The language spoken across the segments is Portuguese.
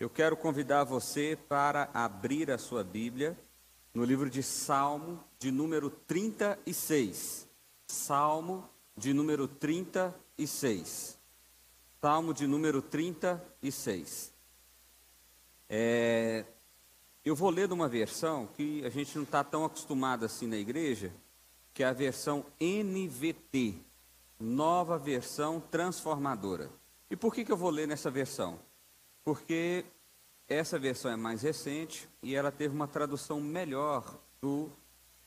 Eu quero convidar você para abrir a sua Bíblia no livro de Salmo, de número 36. Salmo de número 36. Salmo de número 36. É, eu vou ler numa versão que a gente não está tão acostumado assim na igreja, que é a versão NVT, nova versão transformadora. E por que, que eu vou ler nessa versão? Porque essa versão é mais recente e ela teve uma tradução melhor do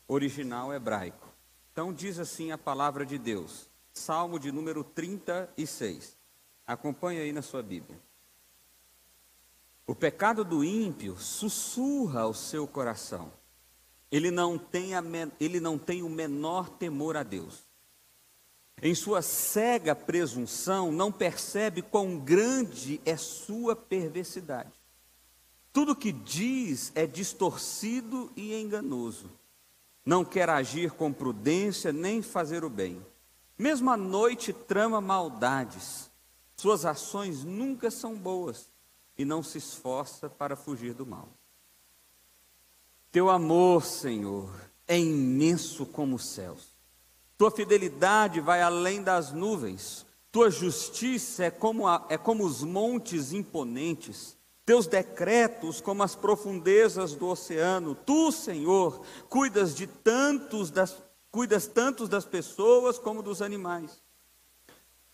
original hebraico. Então diz assim a palavra de Deus, Salmo de número 36. Acompanhe aí na sua Bíblia. O pecado do ímpio sussurra ao seu coração. Ele não tem, a, ele não tem o menor temor a Deus. Em sua cega presunção, não percebe quão grande é sua perversidade. Tudo que diz é distorcido e enganoso. Não quer agir com prudência nem fazer o bem. Mesmo à noite trama maldades. Suas ações nunca são boas e não se esforça para fugir do mal. Teu amor, Senhor, é imenso como os céus tua fidelidade vai além das nuvens. Tua justiça é como, a, é como os montes imponentes. Teus decretos como as profundezas do oceano. Tu, Senhor, cuidas de tantos das, cuidas tantos das pessoas como dos animais.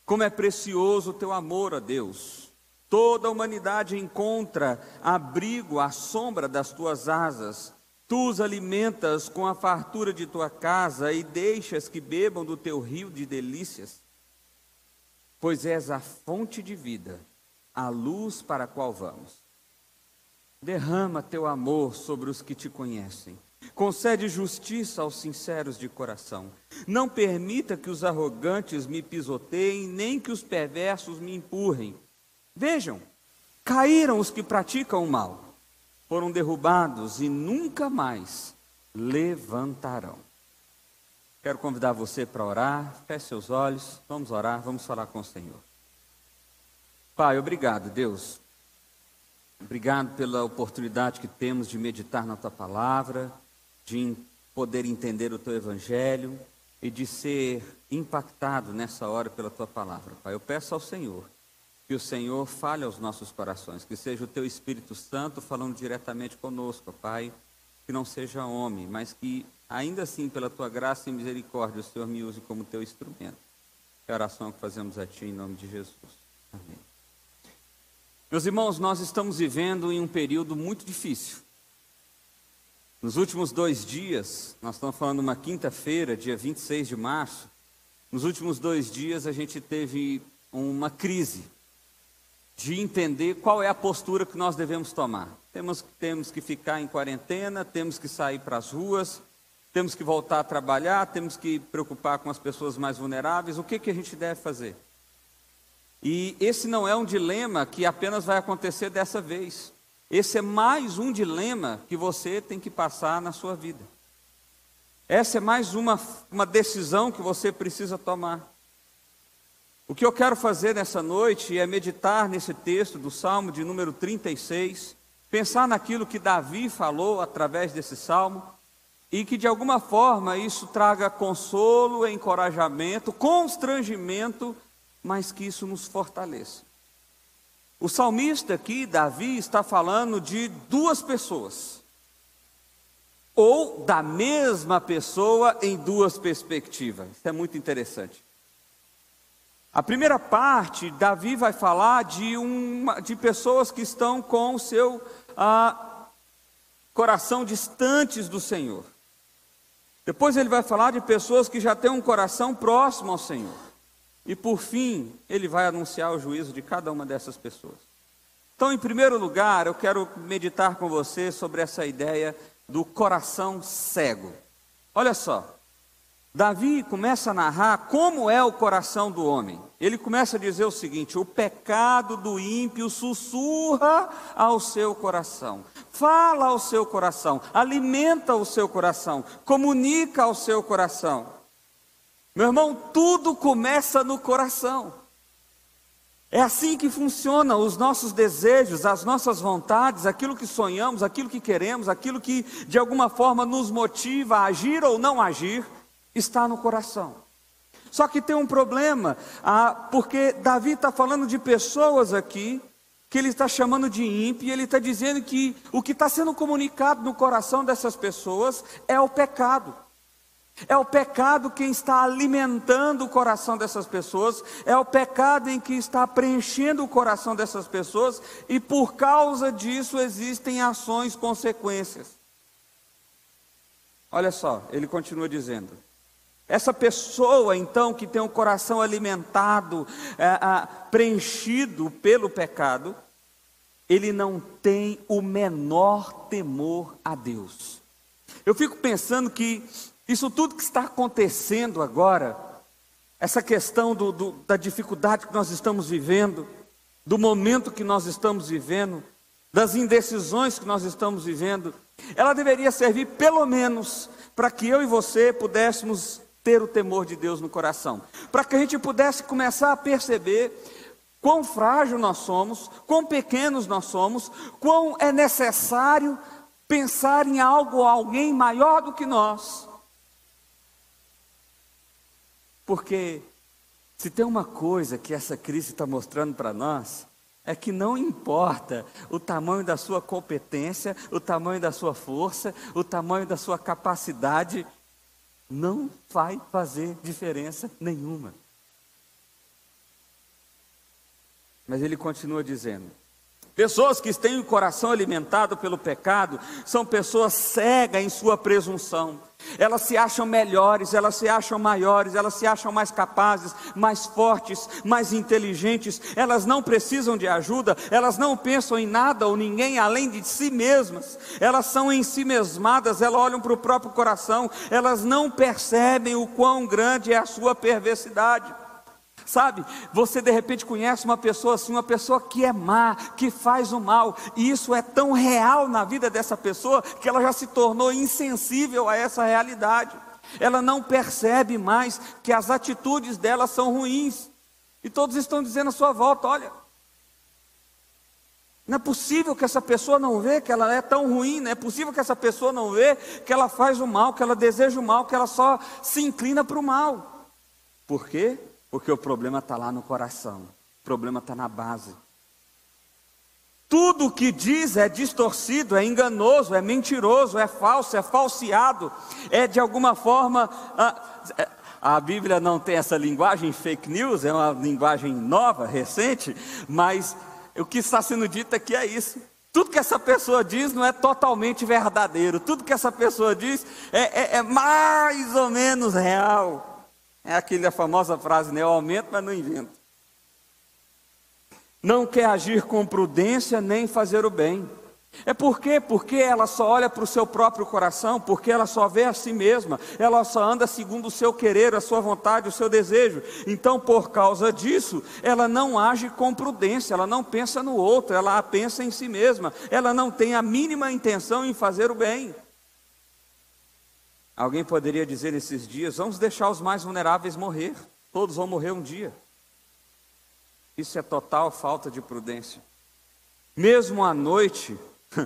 Como é precioso o teu amor a Deus. Toda a humanidade encontra abrigo à sombra das tuas asas. Tu os alimentas com a fartura de tua casa e deixas que bebam do teu rio de delícias, pois és a fonte de vida, a luz para a qual vamos. Derrama teu amor sobre os que te conhecem. Concede justiça aos sinceros de coração. Não permita que os arrogantes me pisoteiem, nem que os perversos me empurrem. Vejam, caíram os que praticam o mal foram derrubados e nunca mais levantarão. Quero convidar você para orar, feche seus olhos, vamos orar, vamos falar com o Senhor. Pai, obrigado, Deus. Obrigado pela oportunidade que temos de meditar na tua palavra, de poder entender o teu evangelho e de ser impactado nessa hora pela tua palavra. Pai, eu peço ao Senhor que o Senhor fale aos nossos corações, que seja o teu Espírito Santo falando diretamente conosco, Pai, que não seja homem, mas que ainda assim, pela tua graça e misericórdia, o Senhor me use como teu instrumento. É a oração que fazemos a Ti em nome de Jesus. Amém. Meus irmãos, nós estamos vivendo em um período muito difícil. Nos últimos dois dias, nós estamos falando uma quinta-feira, dia 26 de março, nos últimos dois dias a gente teve uma crise de entender qual é a postura que nós devemos tomar. Temos, temos que ficar em quarentena, temos que sair para as ruas, temos que voltar a trabalhar, temos que preocupar com as pessoas mais vulneráveis. O que, que a gente deve fazer? E esse não é um dilema que apenas vai acontecer dessa vez. Esse é mais um dilema que você tem que passar na sua vida. Essa é mais uma, uma decisão que você precisa tomar. O que eu quero fazer nessa noite é meditar nesse texto do Salmo de número 36, pensar naquilo que Davi falou através desse salmo e que de alguma forma isso traga consolo, encorajamento, constrangimento, mas que isso nos fortaleça. O salmista aqui, Davi, está falando de duas pessoas, ou da mesma pessoa em duas perspectivas. Isso é muito interessante. A primeira parte, Davi vai falar de, uma, de pessoas que estão com o seu ah, coração distantes do Senhor. Depois ele vai falar de pessoas que já têm um coração próximo ao Senhor. E por fim, ele vai anunciar o juízo de cada uma dessas pessoas. Então, em primeiro lugar, eu quero meditar com você sobre essa ideia do coração cego. Olha só, Davi começa a narrar como é o coração do homem. Ele começa a dizer o seguinte: o pecado do ímpio sussurra ao seu coração, fala ao seu coração, alimenta o seu coração, comunica ao seu coração. Meu irmão, tudo começa no coração. É assim que funciona os nossos desejos, as nossas vontades, aquilo que sonhamos, aquilo que queremos, aquilo que de alguma forma nos motiva a agir ou não agir, está no coração. Só que tem um problema, ah, porque Davi está falando de pessoas aqui que ele está chamando de ímpio, e ele está dizendo que o que está sendo comunicado no coração dessas pessoas é o pecado. É o pecado quem está alimentando o coração dessas pessoas, é o pecado em que está preenchendo o coração dessas pessoas, e por causa disso existem ações, consequências. Olha só, ele continua dizendo: essa pessoa, então, que tem o coração alimentado, é, é, preenchido pelo pecado, ele não tem o menor temor a Deus. Eu fico pensando que isso tudo que está acontecendo agora, essa questão do, do, da dificuldade que nós estamos vivendo, do momento que nós estamos vivendo, das indecisões que nós estamos vivendo, ela deveria servir pelo menos para que eu e você pudéssemos ter o temor de Deus no coração, para que a gente pudesse começar a perceber quão frágil nós somos, quão pequenos nós somos, quão é necessário pensar em algo ou alguém maior do que nós. Porque se tem uma coisa que essa crise está mostrando para nós, é que não importa o tamanho da sua competência, o tamanho da sua força, o tamanho da sua capacidade, não vai fazer diferença nenhuma. Mas ele continua dizendo: Pessoas que têm o coração alimentado pelo pecado são pessoas cegas em sua presunção. Elas se acham melhores, elas se acham maiores, elas se acham mais capazes, mais fortes, mais inteligentes. Elas não precisam de ajuda, elas não pensam em nada ou ninguém além de si mesmas. Elas são em si mesmadas, elas olham para o próprio coração, elas não percebem o quão grande é a sua perversidade. Sabe, você de repente conhece uma pessoa assim, uma pessoa que é má, que faz o mal, e isso é tão real na vida dessa pessoa que ela já se tornou insensível a essa realidade. Ela não percebe mais que as atitudes dela são ruins. E todos estão dizendo à sua volta: olha, não é possível que essa pessoa não vê que ela é tão ruim, não é possível que essa pessoa não vê que ela faz o mal, que ela deseja o mal, que ela só se inclina para o mal. Por quê? Porque o problema está lá no coração, o problema está na base. Tudo o que diz é distorcido, é enganoso, é mentiroso, é falso, é falseado, é de alguma forma. A, é, a Bíblia não tem essa linguagem fake news, é uma linguagem nova, recente, mas o que está sendo dito aqui é isso. Tudo que essa pessoa diz não é totalmente verdadeiro, tudo que essa pessoa diz é, é, é mais ou menos real. É aquela famosa frase, né? Eu aumento, mas não invento. Não quer agir com prudência nem fazer o bem. É por quê? Porque ela só olha para o seu próprio coração, porque ela só vê a si mesma, ela só anda segundo o seu querer, a sua vontade, o seu desejo. Então, por causa disso, ela não age com prudência, ela não pensa no outro, ela pensa em si mesma, ela não tem a mínima intenção em fazer o bem. Alguém poderia dizer nesses dias: vamos deixar os mais vulneráveis morrer, todos vão morrer um dia. Isso é total falta de prudência. Mesmo à noite,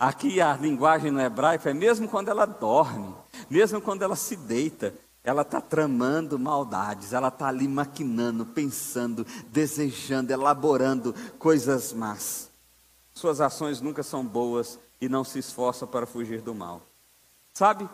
aqui a linguagem no hebraico é mesmo quando ela dorme, mesmo quando ela se deita, ela está tramando maldades, ela está ali maquinando, pensando, desejando, elaborando coisas más. Suas ações nunca são boas e não se esforça para fugir do mal. Sabe,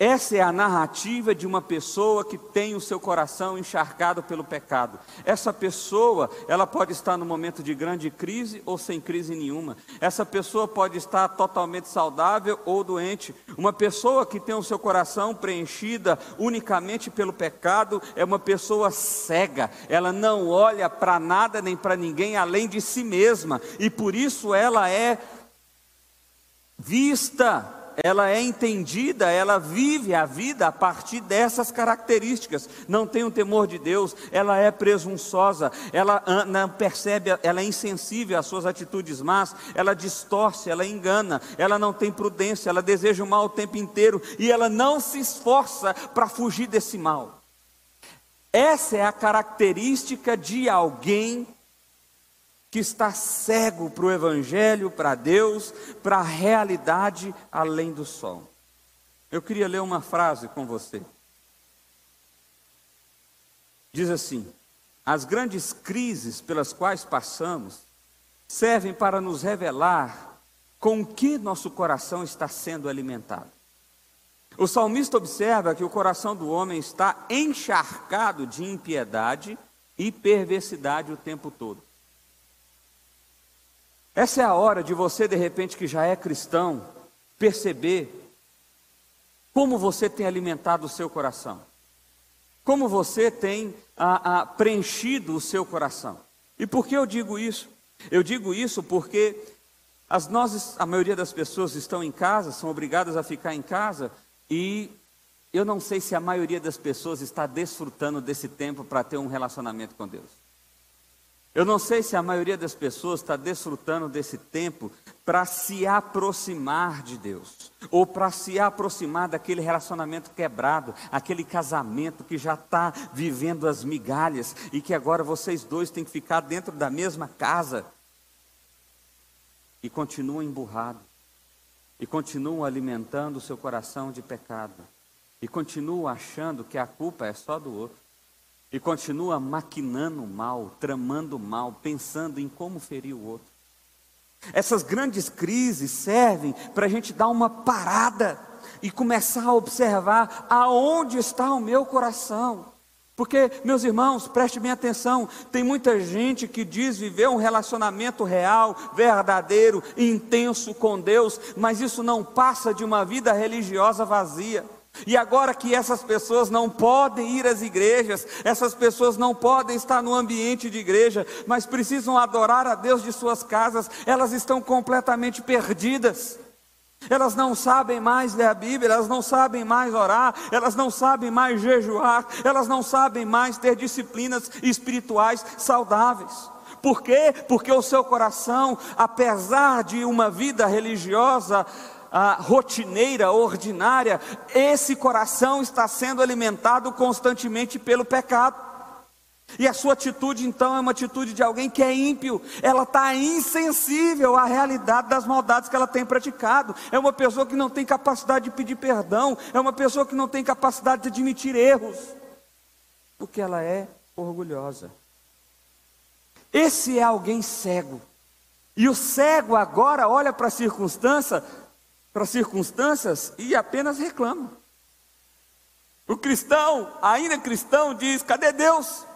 essa é a narrativa de uma pessoa que tem o seu coração encharcado pelo pecado. Essa pessoa, ela pode estar no momento de grande crise ou sem crise nenhuma. Essa pessoa pode estar totalmente saudável ou doente. Uma pessoa que tem o seu coração preenchida unicamente pelo pecado é uma pessoa cega. Ela não olha para nada nem para ninguém além de si mesma e por isso ela é vista ela é entendida, ela vive a vida a partir dessas características. Não tem o temor de Deus, ela é presunçosa, ela não percebe, ela é insensível às suas atitudes más, ela distorce, ela engana, ela não tem prudência, ela deseja o mal o tempo inteiro e ela não se esforça para fugir desse mal. Essa é a característica de alguém que está cego para o Evangelho, para Deus, para a realidade além do sol. Eu queria ler uma frase com você. Diz assim: As grandes crises pelas quais passamos servem para nos revelar com que nosso coração está sendo alimentado. O salmista observa que o coração do homem está encharcado de impiedade e perversidade o tempo todo. Essa é a hora de você, de repente, que já é cristão, perceber como você tem alimentado o seu coração, como você tem a, a, preenchido o seu coração. E por que eu digo isso? Eu digo isso porque as nós, a maioria das pessoas estão em casa, são obrigadas a ficar em casa, e eu não sei se a maioria das pessoas está desfrutando desse tempo para ter um relacionamento com Deus. Eu não sei se a maioria das pessoas está desfrutando desse tempo para se aproximar de Deus, ou para se aproximar daquele relacionamento quebrado, aquele casamento que já está vivendo as migalhas e que agora vocês dois têm que ficar dentro da mesma casa. E continuam emburrados, e continuam alimentando o seu coração de pecado, e continuam achando que a culpa é só do outro e continua maquinando mal, tramando mal, pensando em como ferir o outro. Essas grandes crises servem para a gente dar uma parada e começar a observar aonde está o meu coração. Porque, meus irmãos, preste bem atenção: tem muita gente que diz viver um relacionamento real, verdadeiro, intenso com Deus, mas isso não passa de uma vida religiosa vazia. E agora que essas pessoas não podem ir às igrejas, essas pessoas não podem estar no ambiente de igreja, mas precisam adorar a Deus de suas casas, elas estão completamente perdidas. Elas não sabem mais ler a Bíblia, elas não sabem mais orar, elas não sabem mais jejuar, elas não sabem mais ter disciplinas espirituais saudáveis. Por quê? Porque o seu coração, apesar de uma vida religiosa, ah, rotineira, ordinária, esse coração está sendo alimentado constantemente pelo pecado. E a sua atitude então é uma atitude de alguém que é ímpio, ela está insensível à realidade das maldades que ela tem praticado, é uma pessoa que não tem capacidade de pedir perdão, é uma pessoa que não tem capacidade de admitir erros, porque ela é orgulhosa. Esse é alguém cego, e o cego agora olha para a circunstância para circunstâncias e apenas reclama. O cristão, ainda cristão, diz: cadê Deus?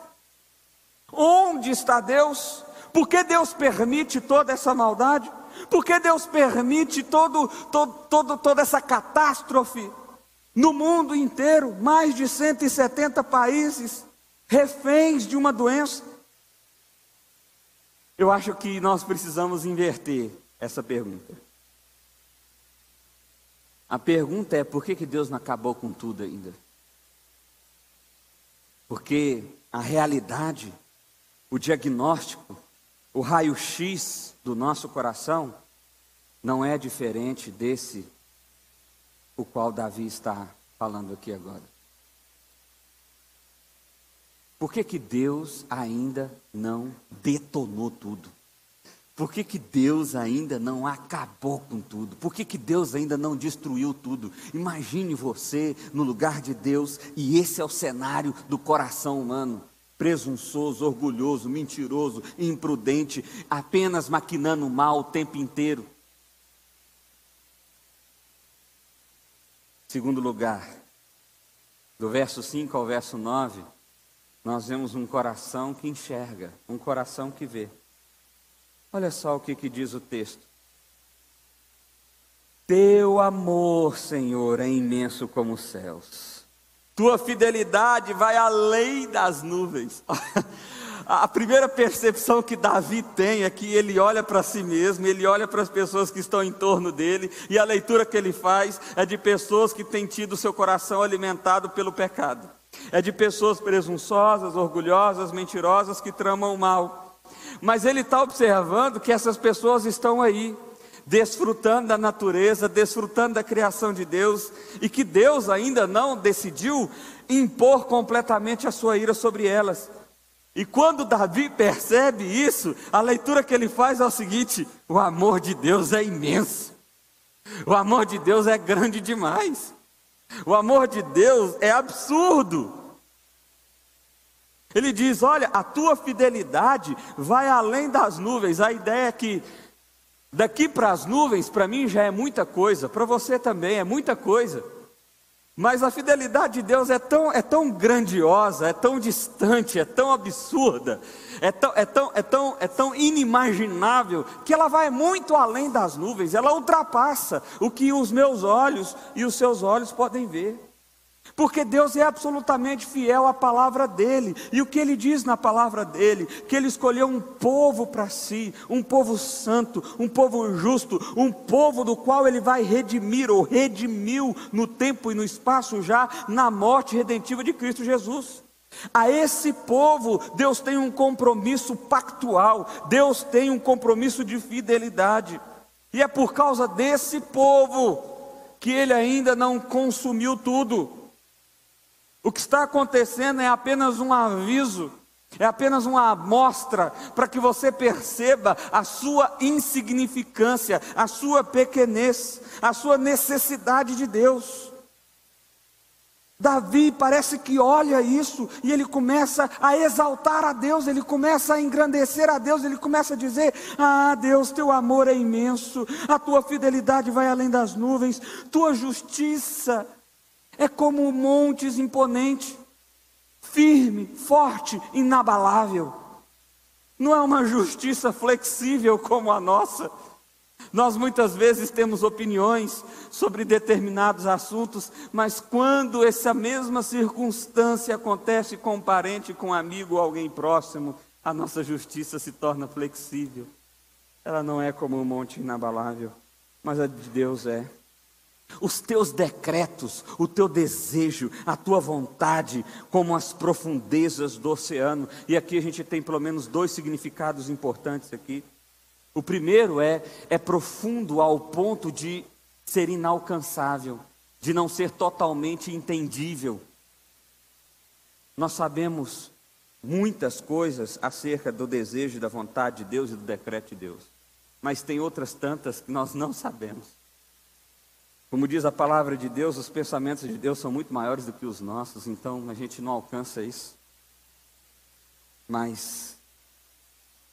Onde está Deus? Por que Deus permite toda essa maldade? Por que Deus permite todo, todo, todo, toda essa catástrofe no mundo inteiro? Mais de 170 países reféns de uma doença. Eu acho que nós precisamos inverter essa pergunta. A pergunta é: por que, que Deus não acabou com tudo ainda? Porque a realidade, o diagnóstico, o raio-x do nosso coração não é diferente desse o qual Davi está falando aqui agora. Por que, que Deus ainda não detonou tudo? Por que, que Deus ainda não acabou com tudo? Por que, que Deus ainda não destruiu tudo? Imagine você no lugar de Deus e esse é o cenário do coração humano. Presunçoso, orgulhoso, mentiroso, imprudente, apenas maquinando mal o tempo inteiro. Segundo lugar, do verso 5 ao verso 9, nós vemos um coração que enxerga, um coração que vê. Olha só o que, que diz o texto. Teu amor, Senhor, é imenso como os céus. Tua fidelidade vai além das nuvens. A primeira percepção que Davi tem é que ele olha para si mesmo, ele olha para as pessoas que estão em torno dele, e a leitura que ele faz é de pessoas que têm tido seu coração alimentado pelo pecado. É de pessoas presunçosas, orgulhosas, mentirosas que tramam mal. Mas ele está observando que essas pessoas estão aí, desfrutando da natureza, desfrutando da criação de Deus, e que Deus ainda não decidiu impor completamente a sua ira sobre elas. E quando Davi percebe isso, a leitura que ele faz é o seguinte: o amor de Deus é imenso. O amor de Deus é grande demais. O amor de Deus é absurdo. Ele diz: Olha, a tua fidelidade vai além das nuvens. A ideia é que daqui para as nuvens, para mim já é muita coisa, para você também é muita coisa. Mas a fidelidade de Deus é tão, é tão grandiosa, é tão distante, é tão absurda, é tão, é, tão, é, tão, é tão inimaginável, que ela vai muito além das nuvens, ela ultrapassa o que os meus olhos e os seus olhos podem ver. Porque Deus é absolutamente fiel à palavra dele. E o que ele diz na palavra dele? Que ele escolheu um povo para si, um povo santo, um povo justo, um povo do qual ele vai redimir ou redimiu no tempo e no espaço já na morte redentiva de Cristo Jesus. A esse povo, Deus tem um compromisso pactual, Deus tem um compromisso de fidelidade. E é por causa desse povo que ele ainda não consumiu tudo. O que está acontecendo é apenas um aviso, é apenas uma amostra para que você perceba a sua insignificância, a sua pequenez, a sua necessidade de Deus. Davi parece que olha isso e ele começa a exaltar a Deus, ele começa a engrandecer a Deus, ele começa a dizer: Ah, Deus, teu amor é imenso, a tua fidelidade vai além das nuvens, tua justiça é como montes imponente, firme, forte, inabalável. Não é uma justiça flexível como a nossa. Nós muitas vezes temos opiniões sobre determinados assuntos, mas quando essa mesma circunstância acontece com um parente, com um amigo ou alguém próximo, a nossa justiça se torna flexível. Ela não é como um monte inabalável, mas a de Deus é os teus decretos, o teu desejo, a tua vontade, como as profundezas do oceano. E aqui a gente tem pelo menos dois significados importantes aqui. O primeiro é é profundo ao ponto de ser inalcançável, de não ser totalmente entendível. Nós sabemos muitas coisas acerca do desejo da vontade de Deus e do decreto de Deus, mas tem outras tantas que nós não sabemos. Como diz a palavra de Deus, os pensamentos de Deus são muito maiores do que os nossos, então a gente não alcança isso. Mas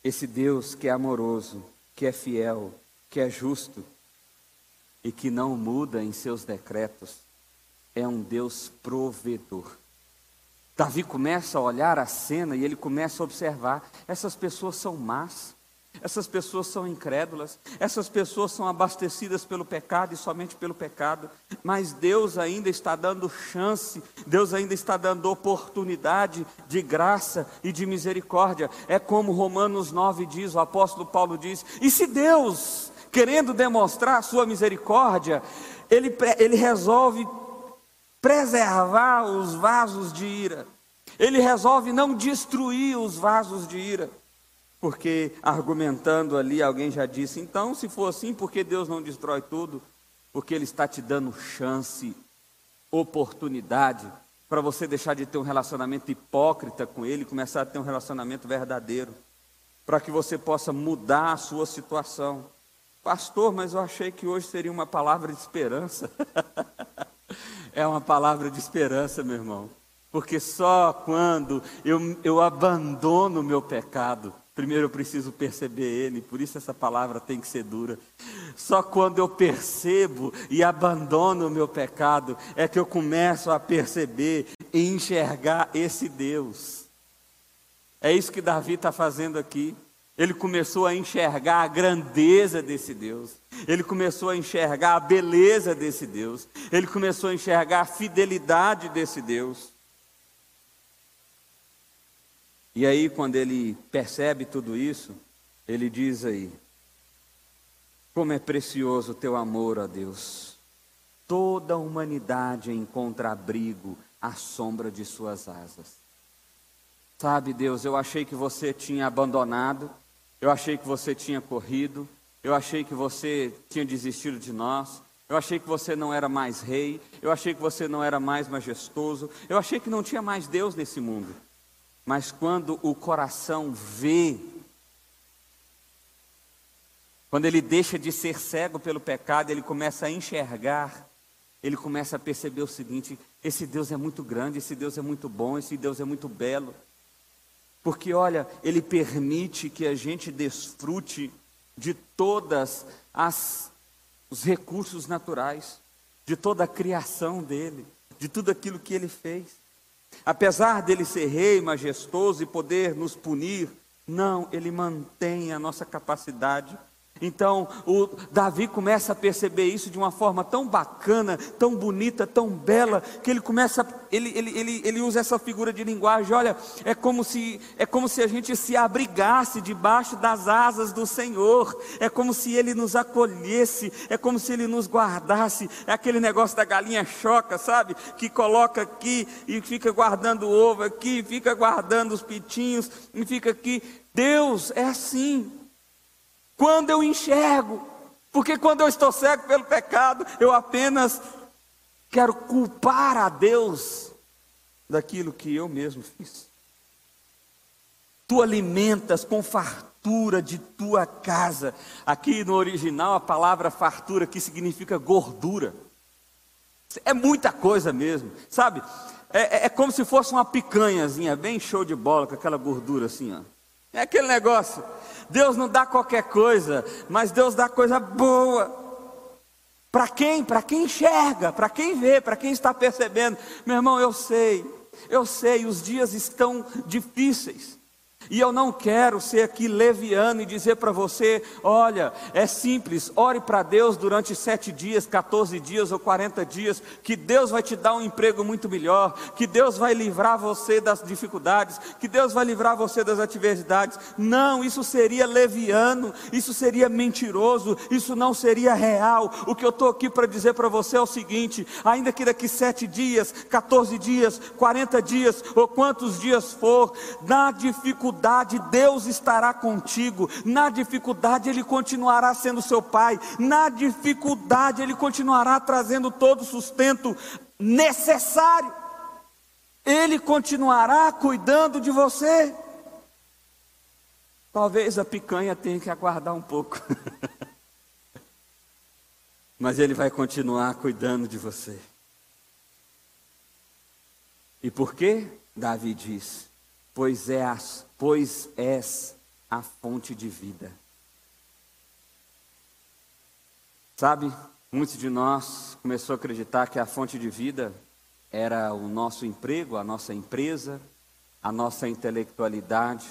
esse Deus que é amoroso, que é fiel, que é justo e que não muda em seus decretos, é um Deus provedor. Davi começa a olhar a cena e ele começa a observar: essas pessoas são más, essas pessoas são incrédulas, essas pessoas são abastecidas pelo pecado e somente pelo pecado, mas Deus ainda está dando chance, Deus ainda está dando oportunidade de graça e de misericórdia. É como Romanos 9 diz, o apóstolo Paulo diz: e se Deus, querendo demonstrar a sua misericórdia, ele, ele resolve preservar os vasos de ira, ele resolve não destruir os vasos de ira. Porque argumentando ali, alguém já disse: então, se for assim, por que Deus não destrói tudo? Porque Ele está te dando chance, oportunidade, para você deixar de ter um relacionamento hipócrita com Ele começar a ter um relacionamento verdadeiro, para que você possa mudar a sua situação. Pastor, mas eu achei que hoje seria uma palavra de esperança. é uma palavra de esperança, meu irmão. Porque só quando eu, eu abandono o meu pecado, Primeiro eu preciso perceber ele, por isso essa palavra tem que ser dura. Só quando eu percebo e abandono o meu pecado é que eu começo a perceber e enxergar esse Deus. É isso que Davi está fazendo aqui. Ele começou a enxergar a grandeza desse Deus. Ele começou a enxergar a beleza desse Deus. Ele começou a enxergar a fidelidade desse Deus. E aí, quando ele percebe tudo isso, ele diz aí: Como é precioso o teu amor, ó Deus. Toda a humanidade encontra abrigo à sombra de suas asas. Sabe, Deus, eu achei que você tinha abandonado, eu achei que você tinha corrido, eu achei que você tinha desistido de nós, eu achei que você não era mais rei, eu achei que você não era mais majestoso, eu achei que não tinha mais Deus nesse mundo. Mas quando o coração vê, quando ele deixa de ser cego pelo pecado, ele começa a enxergar, ele começa a perceber o seguinte: esse Deus é muito grande, esse Deus é muito bom, esse Deus é muito belo. Porque, olha, Ele permite que a gente desfrute de todas as os recursos naturais, de toda a criação dele, de tudo aquilo que ele fez. Apesar dele ser rei, majestoso e poder nos punir, não, ele mantém a nossa capacidade então, o Davi começa a perceber isso de uma forma tão bacana, tão bonita, tão bela, que ele começa, ele, ele, ele, ele usa essa figura de linguagem, olha, é como, se, é como se a gente se abrigasse debaixo das asas do Senhor, é como se ele nos acolhesse, é como se ele nos guardasse, é aquele negócio da galinha choca, sabe? Que coloca aqui e fica guardando o ovo aqui, fica guardando os pitinhos, e fica aqui. Deus é assim, quando eu enxergo, porque quando eu estou cego pelo pecado, eu apenas quero culpar a Deus daquilo que eu mesmo fiz. Tu alimentas com fartura de tua casa. Aqui no original a palavra fartura aqui significa gordura. É muita coisa mesmo, sabe? É, é, é como se fosse uma picanhazinha, bem show de bola, com aquela gordura assim, ó. É aquele negócio. Deus não dá qualquer coisa, mas Deus dá coisa boa. Para quem? Para quem enxerga, para quem vê, para quem está percebendo. Meu irmão, eu sei, eu sei, os dias estão difíceis. E eu não quero ser aqui leviano e dizer para você: olha, é simples, ore para Deus durante sete dias, 14 dias ou 40 dias, que Deus vai te dar um emprego muito melhor, que Deus vai livrar você das dificuldades, que Deus vai livrar você das adversidades. Não, isso seria leviano, isso seria mentiroso, isso não seria real. O que eu estou aqui para dizer para você é o seguinte: ainda que daqui sete dias, 14 dias, 40 dias ou quantos dias for, na dificuldade, dificuldade, Deus estará contigo. Na dificuldade, Ele continuará sendo seu pai. Na dificuldade, Ele continuará trazendo todo o sustento necessário. Ele continuará cuidando de você. Talvez a picanha tenha que aguardar um pouco. Mas Ele vai continuar cuidando de você. E por quê? Davi diz: Pois é as pois és a fonte de vida. Sabe, muitos de nós começou a acreditar que a fonte de vida era o nosso emprego, a nossa empresa, a nossa intelectualidade.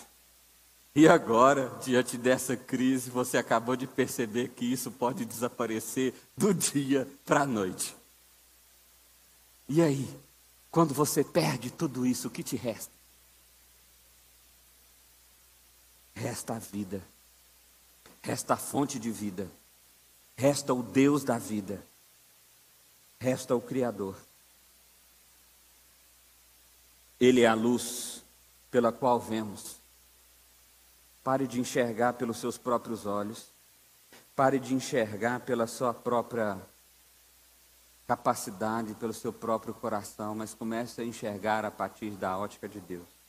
E agora, diante dessa crise, você acabou de perceber que isso pode desaparecer do dia para a noite. E aí, quando você perde tudo isso, o que te resta? Resta a vida, resta a fonte de vida, resta o Deus da vida, resta o Criador. Ele é a luz pela qual vemos. Pare de enxergar pelos seus próprios olhos, pare de enxergar pela sua própria capacidade, pelo seu próprio coração, mas comece a enxergar a partir da ótica de Deus.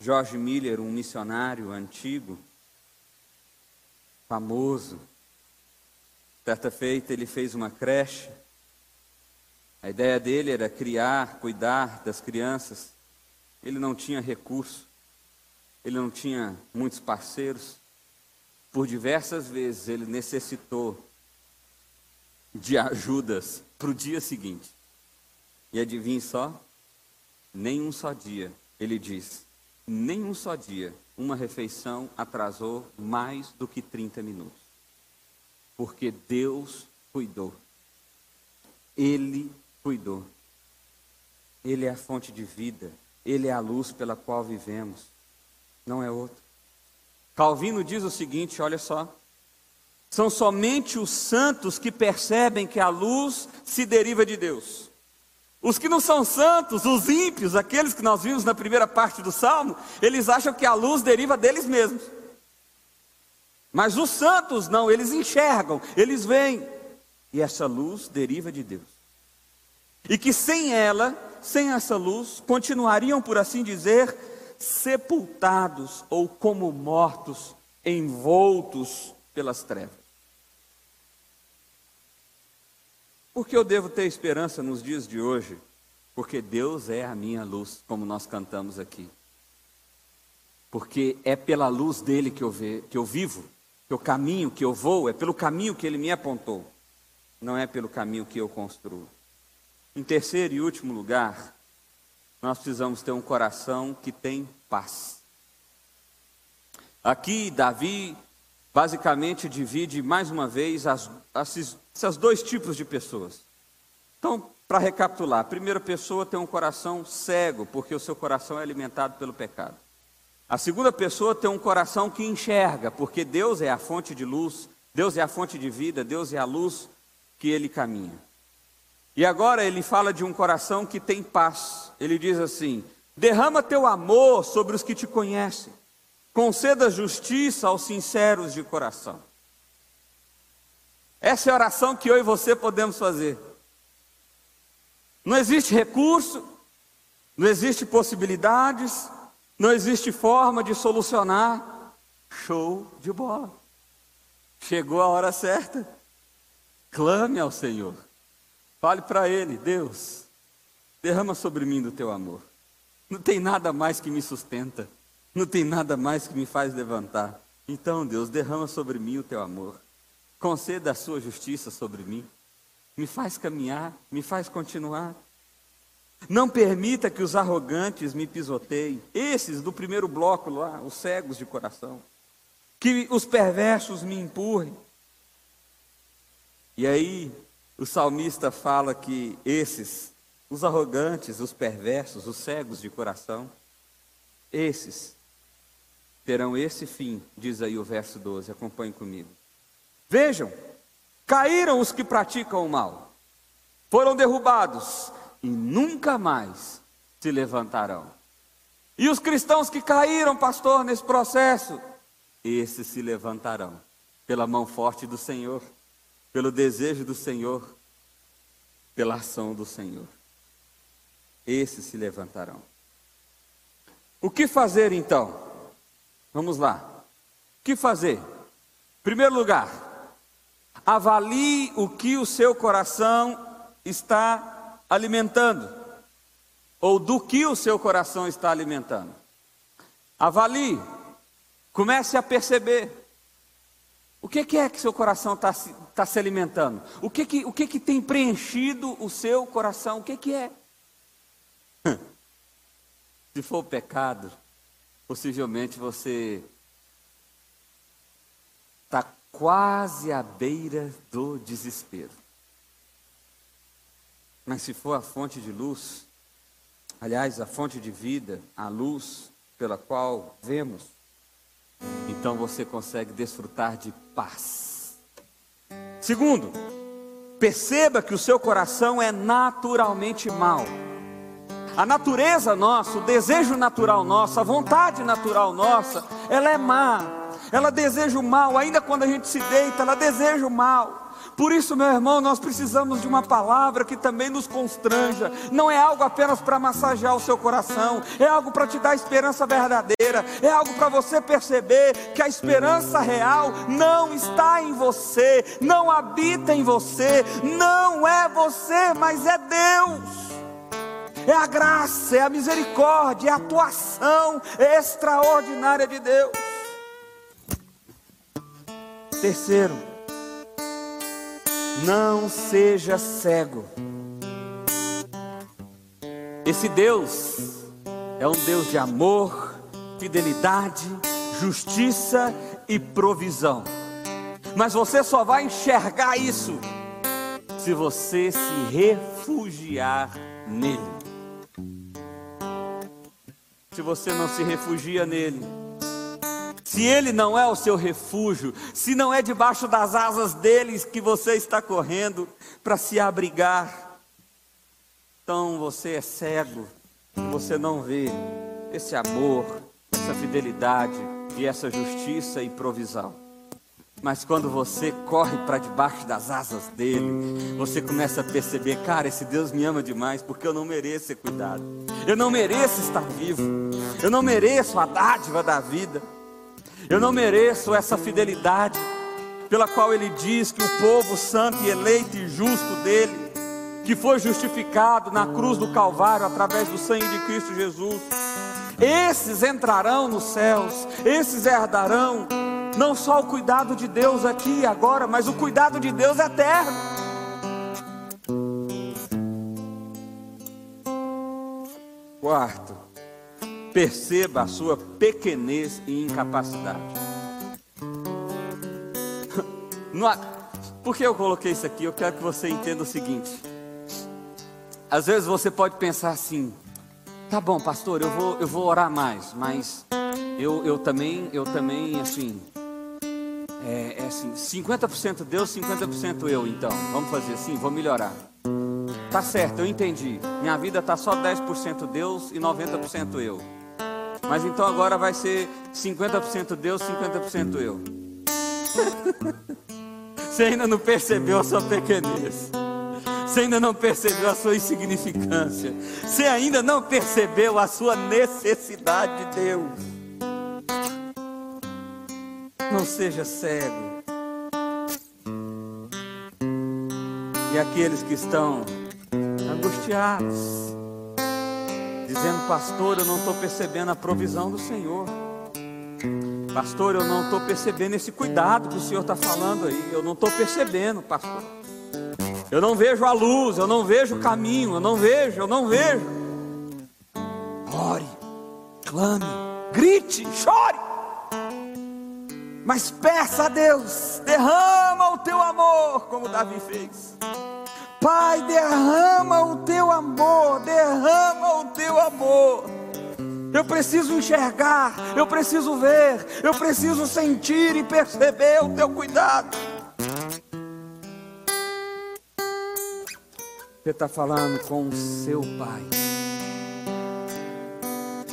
George Miller, um missionário antigo, famoso, certa feita ele fez uma creche. A ideia dele era criar, cuidar das crianças. Ele não tinha recurso, ele não tinha muitos parceiros. Por diversas vezes ele necessitou de ajudas para o dia seguinte. E adivinhe só? Nem um só dia, ele diz, nem um só dia uma refeição atrasou mais do que 30 minutos. Porque Deus cuidou. Ele cuidou. Ele é a fonte de vida. Ele é a luz pela qual vivemos. Não é outro. Calvino diz o seguinte: olha só. São somente os santos que percebem que a luz se deriva de Deus. Os que não são santos, os ímpios, aqueles que nós vimos na primeira parte do salmo, eles acham que a luz deriva deles mesmos. Mas os santos não, eles enxergam, eles veem. E essa luz deriva de Deus. E que sem ela sem essa luz, continuariam, por assim dizer, sepultados ou como mortos, envoltos pelas trevas. Por que eu devo ter esperança nos dias de hoje? Porque Deus é a minha luz, como nós cantamos aqui. Porque é pela luz dele que eu, ve, que eu vivo, que eu caminho, que eu vou, é pelo caminho que ele me apontou, não é pelo caminho que eu construo. Em terceiro e último lugar, nós precisamos ter um coração que tem paz. Aqui, Davi basicamente divide mais uma vez as, esses, esses dois tipos de pessoas. Então, para recapitular, a primeira pessoa tem um coração cego, porque o seu coração é alimentado pelo pecado. A segunda pessoa tem um coração que enxerga, porque Deus é a fonte de luz, Deus é a fonte de vida, Deus é a luz que ele caminha. E agora ele fala de um coração que tem paz. Ele diz assim: derrama teu amor sobre os que te conhecem. Conceda justiça aos sinceros de coração. Essa é a oração que eu e você podemos fazer. Não existe recurso, não existe possibilidades, não existe forma de solucionar. Show de bola. Chegou a hora certa. Clame ao Senhor. Fale para Ele, Deus, derrama sobre mim do teu amor. Não tem nada mais que me sustenta. Não tem nada mais que me faz levantar. Então, Deus, derrama sobre mim o teu amor. Conceda a sua justiça sobre mim. Me faz caminhar, me faz continuar. Não permita que os arrogantes me pisoteiem. Esses do primeiro bloco lá, os cegos de coração. Que os perversos me empurrem. E aí, o salmista fala que esses, os arrogantes, os perversos, os cegos de coração, esses terão esse fim, diz aí o verso 12, acompanhe comigo. Vejam, caíram os que praticam o mal, foram derrubados e nunca mais se levantarão. E os cristãos que caíram, pastor, nesse processo, esses se levantarão pela mão forte do Senhor, pelo desejo do Senhor, pela ação do Senhor. Esses se levantarão. O que fazer então? Vamos lá. O que fazer? Primeiro lugar, avalie o que o seu coração está alimentando, ou do que o seu coração está alimentando. Avalie, comece a perceber. O que, que é que seu coração está tá se alimentando? O, que, que, o que, que tem preenchido o seu coração? O que, que é? Se for pecado, possivelmente você está quase à beira do desespero. Mas se for a fonte de luz, aliás, a fonte de vida, a luz pela qual vemos, então você consegue desfrutar de paz. Segundo, perceba que o seu coração é naturalmente mau. A natureza nossa, o desejo natural nosso, a vontade natural nossa, ela é má. Ela deseja o mal, ainda quando a gente se deita, ela deseja o mal. Por isso, meu irmão, nós precisamos de uma palavra que também nos constranja. Não é algo apenas para massagear o seu coração, é algo para te dar esperança verdadeira, é algo para você perceber que a esperança real não está em você, não habita em você, não é você, mas é Deus é a graça, é a misericórdia, é a atuação extraordinária de Deus. Terceiro, não seja cego. Esse Deus é um Deus de amor, fidelidade, justiça e provisão. Mas você só vai enxergar isso se você se refugiar nele se você não se refugia nele. Se ele não é o seu refúgio, se não é debaixo das asas deles que você está correndo para se abrigar, então você é cego, você não vê esse amor, essa fidelidade e essa justiça e provisão. Mas quando você corre para debaixo das asas dele, você começa a perceber, cara, esse Deus me ama demais, porque eu não mereço ser cuidado. Eu não mereço estar vivo. Eu não mereço a dádiva da vida. Eu não mereço essa fidelidade pela qual ele diz que o povo santo e eleito e justo dele, que foi justificado na cruz do Calvário através do sangue de Cristo Jesus, esses entrarão nos céus, esses herdarão não só o cuidado de Deus aqui e agora, mas o cuidado de Deus eterno. Quarto, perceba a sua pequenez e incapacidade. Por que eu coloquei isso aqui? Eu quero que você entenda o seguinte. Às vezes você pode pensar assim: tá bom, pastor, eu vou, eu vou orar mais, mas eu, eu também, eu também, assim, é, é assim, 50% Deus, 50% eu, então. Vamos fazer assim, vou melhorar. Tá certo, eu entendi. Minha vida tá só 10% Deus e 90% eu. Mas então agora vai ser 50% Deus, 50% eu. Você ainda não percebeu a sua pequenez. Você ainda não percebeu a sua insignificância. Você ainda não percebeu a sua necessidade de Deus. Não seja cego. E aqueles que estão angustiados, dizendo, pastor, eu não estou percebendo a provisão do Senhor. Pastor, eu não estou percebendo esse cuidado que o Senhor está falando aí. Eu não estou percebendo, pastor. Eu não vejo a luz, eu não vejo o caminho, eu não vejo, eu não vejo. Ore, clame, grite, chore mas peça a Deus, derrama o teu amor, como Davi fez. Pai, derrama o teu amor, derrama o teu amor. Eu preciso enxergar, eu preciso ver, eu preciso sentir e perceber o teu cuidado. Você está falando com o seu pai.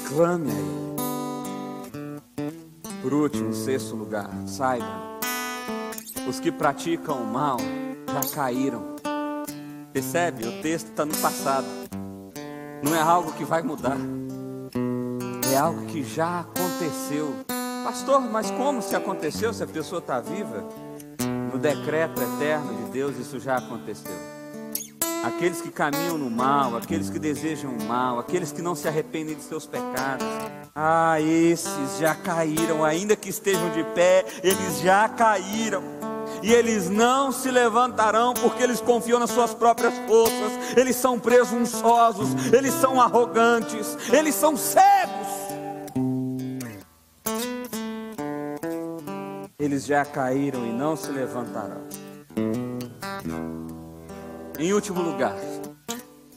Clame a ele. Por último, em sexto lugar, saiba: os que praticam o mal já caíram. Percebe? O texto está no passado. Não é algo que vai mudar. É algo que já aconteceu. Pastor, mas como se aconteceu se a pessoa está viva? No decreto eterno de Deus, isso já aconteceu. Aqueles que caminham no mal, aqueles que desejam o mal, aqueles que não se arrependem de seus pecados, ah, esses já caíram, ainda que estejam de pé, eles já caíram. E eles não se levantarão porque eles confiam nas suas próprias forças. Eles são presunçosos, eles são arrogantes, eles são cegos. Eles já caíram e não se levantarão. Em último lugar,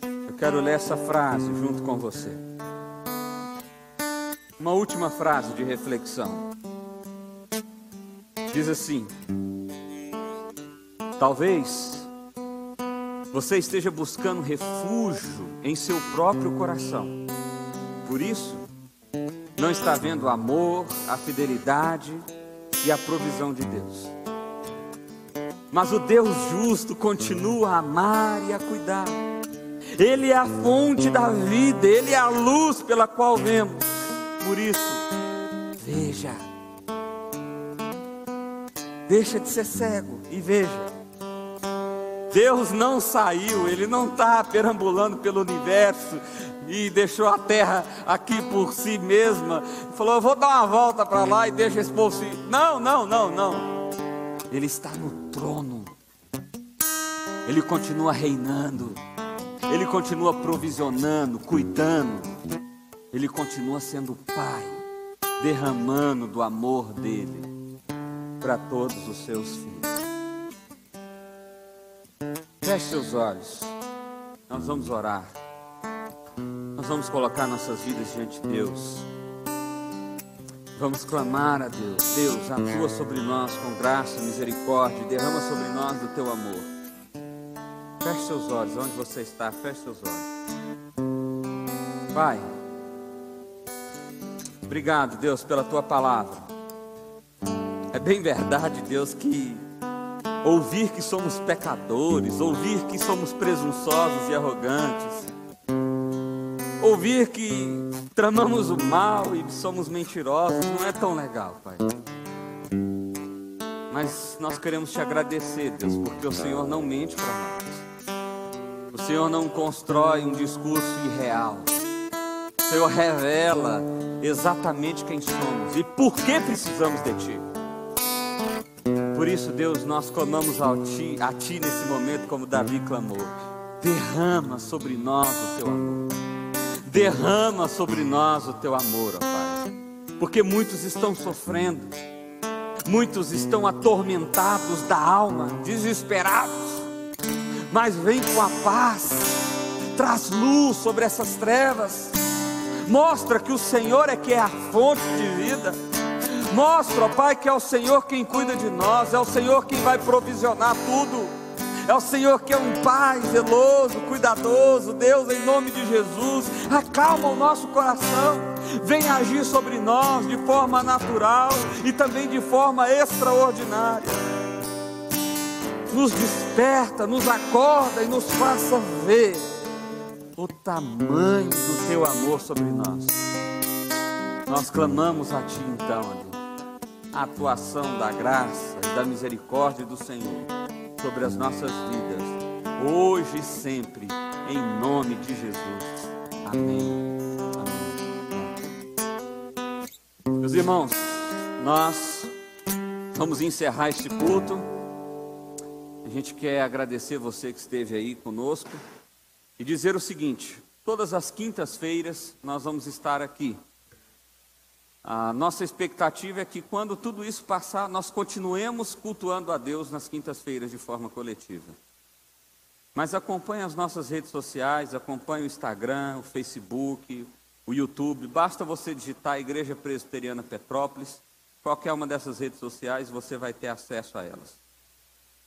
eu quero ler essa frase junto com você. Uma última frase de reflexão. Diz assim: Talvez você esteja buscando refúgio em seu próprio coração. Por isso, não está vendo o amor, a fidelidade e a provisão de Deus. Mas o Deus justo continua a amar e a cuidar. Ele é a fonte da vida, ele é a luz pela qual vemos. Por isso, veja. Deixa de ser cego e veja. Deus não saiu, Ele não está perambulando pelo universo e deixou a terra aqui por si mesma. Falou, eu vou dar uma volta para lá e deixa esse povo se. Não, não, não, não. Ele está no trono. Ele continua reinando. Ele continua provisionando, cuidando. Ele continua sendo Pai, derramando do amor dele para todos os seus filhos. Feche seus olhos, nós vamos orar, nós vamos colocar nossas vidas diante de Deus. Vamos clamar a Deus, Deus, atua sobre nós com graça e misericórdia, derrama sobre nós o teu amor. Feche seus olhos, onde você está, feche seus olhos. Pai, Obrigado, Deus, pela tua palavra. É bem verdade, Deus, que ouvir que somos pecadores, ouvir que somos presunçosos e arrogantes, ouvir que tramamos o mal e somos mentirosos, não é tão legal, Pai. Mas nós queremos te agradecer, Deus, porque o Senhor não mente para nós. O Senhor não constrói um discurso irreal. Senhor revela exatamente quem somos e por que precisamos de Ti. Por isso, Deus, nós clamamos a ti, a ti nesse momento, como Davi clamou. Derrama sobre nós o teu amor. Derrama sobre nós o teu amor, ó Pai. Porque muitos estão sofrendo, muitos estão atormentados da alma, desesperados. Mas vem com a paz, traz luz sobre essas trevas, mostra que o Senhor é que é a fonte de vida. Mostra, ó Pai, que é o Senhor quem cuida de nós, é o Senhor quem vai provisionar tudo. É o Senhor que é um Pai zeloso, cuidadoso. Deus, em nome de Jesus, acalma o nosso coração. Vem agir sobre nós de forma natural e também de forma extraordinária. Nos desperta, nos acorda e nos faça ver o tamanho do teu amor sobre nós. Nós clamamos a Ti então, Deus, a atuação da graça e da misericórdia do Senhor sobre as nossas vidas, hoje e sempre, em nome de Jesus. Amém. Amém. Meus irmãos, nós vamos encerrar este culto. A gente quer agradecer você que esteve aí conosco e dizer o seguinte: todas as quintas-feiras nós vamos estar aqui. A nossa expectativa é que quando tudo isso passar, nós continuemos cultuando a Deus nas quintas-feiras de forma coletiva. Mas acompanhe as nossas redes sociais, acompanhe o Instagram, o Facebook, o YouTube. Basta você digitar Igreja Presbiteriana Petrópolis, qualquer uma dessas redes sociais, você vai ter acesso a elas.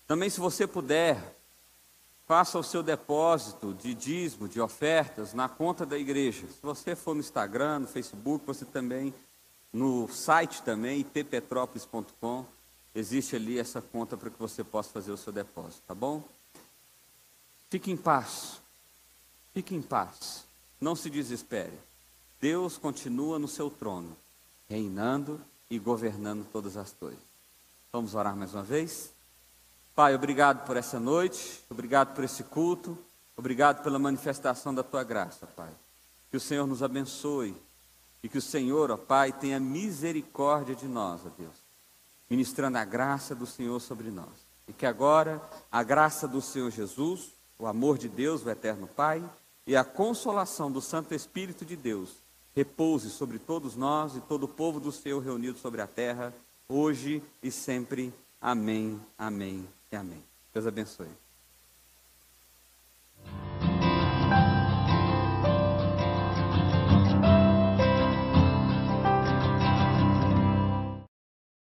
Também, se você puder, Faça o seu depósito de dízimo, de ofertas na conta da igreja. Se você for no Instagram, no Facebook, você também, no site também, itpetrópolis.com, existe ali essa conta para que você possa fazer o seu depósito, tá bom? Fique em paz. Fique em paz. Não se desespere. Deus continua no seu trono, reinando e governando todas as coisas. Vamos orar mais uma vez? Pai, obrigado por essa noite, obrigado por esse culto, obrigado pela manifestação da tua graça, Pai. Que o Senhor nos abençoe e que o Senhor, ó Pai, tenha misericórdia de nós, ó Deus, ministrando a graça do Senhor sobre nós. E que agora a graça do Senhor Jesus, o amor de Deus, o eterno Pai, e a consolação do Santo Espírito de Deus repouse sobre todos nós e todo o povo do Senhor reunido sobre a terra, hoje e sempre. Amém, amém e amém. Deus abençoe.